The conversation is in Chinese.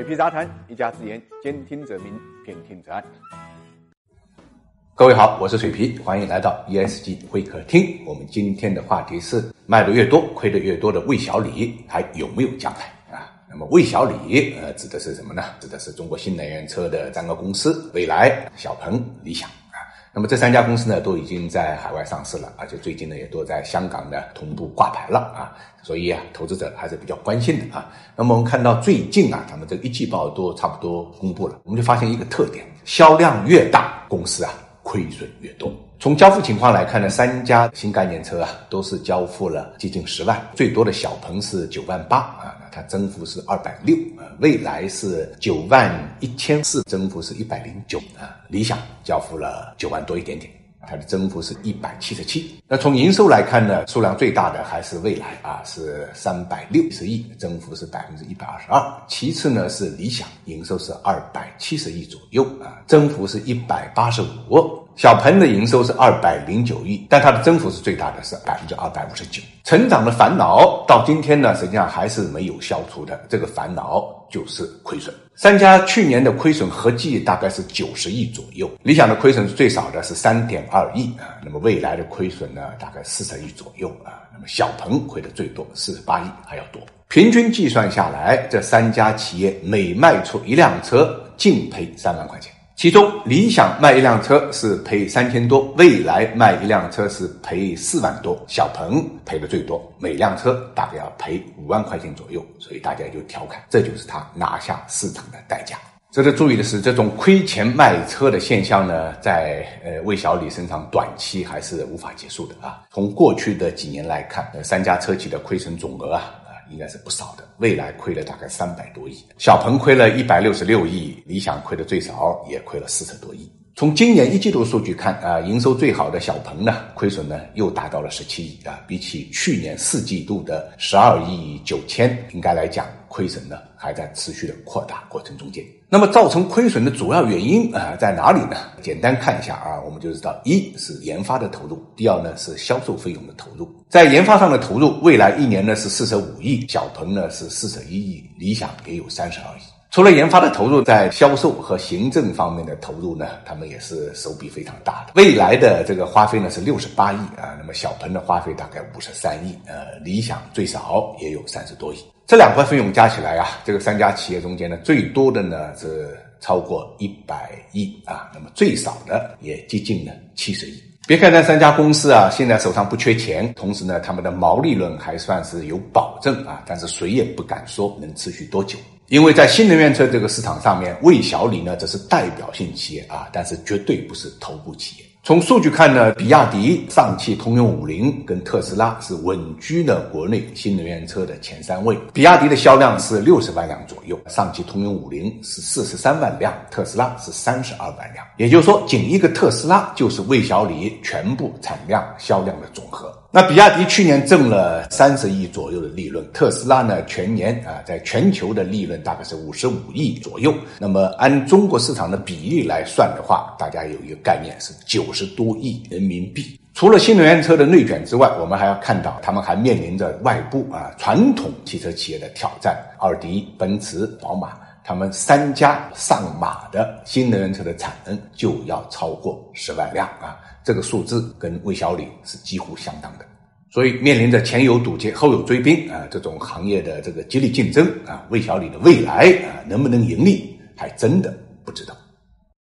水皮杂谈，一家之言，兼听则明，偏听则暗。各位好，我是水皮，欢迎来到 ESG 会客厅。我们今天的话题是：卖的越多，亏的越多的魏小李还有没有将来啊？那么魏小李呃，指的是什么呢？指的是中国新能源车的三个公司：蔚来、小鹏、理想。那么这三家公司呢，都已经在海外上市了，而且最近呢，也都在香港呢同步挂牌了啊，所以啊，投资者还是比较关心的啊。那么我们看到最近啊，咱们这个一季报都差不多公布了，我们就发现一个特点：销量越大，公司啊亏损越多。从交付情况来看呢，三家新概念车啊，都是交付了接近十万，最多的小鹏是九万八啊。它增幅是二百六啊，蔚来是九万一千四，增幅是一百零九啊，理想交付了九万多一点点，它的增幅是一百七十七。那从营收来看呢，数量最大的还是蔚来啊，是三百六十亿，增幅是百分之一百二十二。其次呢是理想，营收是二百七十亿左右啊，增幅是一百八十五。小鹏的营收是二百零九亿，但它的增幅是最大的，是百分之二百五十九。成长的烦恼到今天呢，实际上还是没有消除的。这个烦恼就是亏损。三家去年的亏损合计大概是九十亿左右。理想的亏损是最少的，是三点二亿啊。那么未来的亏损呢，大概四十亿左右啊。那么小鹏亏的最多，四十八亿还要多。平均计算下来，这三家企业每卖出一辆车，净赔三万块钱。其中，理想卖一辆车是赔三千多，蔚来卖一辆车是赔四万多，小鹏赔的最多，每辆车大概要赔五万块钱左右，所以大家就调侃，这就是他拿下市场的代价。值得注意的是，这种亏钱卖车的现象呢，在呃魏小李身上短期还是无法结束的啊。从过去的几年来看，呃三家车企的亏损总额啊。应该是不少的，未来亏了大概三百多亿，小鹏亏了一百六十六亿，理想亏的最少也亏了四十多亿。从今年一季度数据看啊，营收最好的小鹏呢，亏损呢又达到了十七亿啊，比起去年四季度的十二亿九千，应该来讲。亏损呢还在持续的扩大过程中间，那么造成亏损的主要原因啊在哪里呢？简单看一下啊，我们就知道，一是研发的投入，第二呢是销售费用的投入。在研发上的投入，未来一年呢是四十五亿，小鹏呢是四十一亿，理想也有三十二亿。除了研发的投入，在销售和行政方面的投入呢，他们也是手笔非常大的。未来的这个花费呢是六十八亿啊，那么小鹏的花费大概五十三亿，呃，理想最少也有三十多亿。这两块费用加起来啊，这个三家企业中间呢，最多的呢是超过一百亿啊，那么最少的也接近了七十亿。别看这三家公司啊，现在手上不缺钱，同时呢，他们的毛利润还算是有保证啊，但是谁也不敢说能持续多久。因为在新能源车这个市场上面，魏小李呢，这是代表性企业啊，但是绝对不是头部企业。从数据看呢，比亚迪、上汽通用五菱跟特斯拉是稳居了国内新能源车的前三位。比亚迪的销量是六十万辆左右，上汽通用五菱是四十三万辆，特斯拉是三十二万辆。也就是说，仅一个特斯拉就是魏小李全部产量销量的总和。那比亚迪去年挣了三十亿左右的利润，特斯拉呢全年啊在全球的利润大概是五十五亿左右。那么按中国市场的比例来算的话，大家有一个概念是九十多亿人民币。除了新能源车的内卷之外，我们还要看到他们还面临着外部啊传统汽车企业的挑战，奥迪、奔驰、宝马，他们三家上马的新能源车的产能就要超过十万辆啊。这个数字跟魏小李是几乎相当的，所以面临着前有堵截后有追兵啊，这种行业的这个激烈竞争啊，魏小李的未来啊能不能盈利，还真的不知道。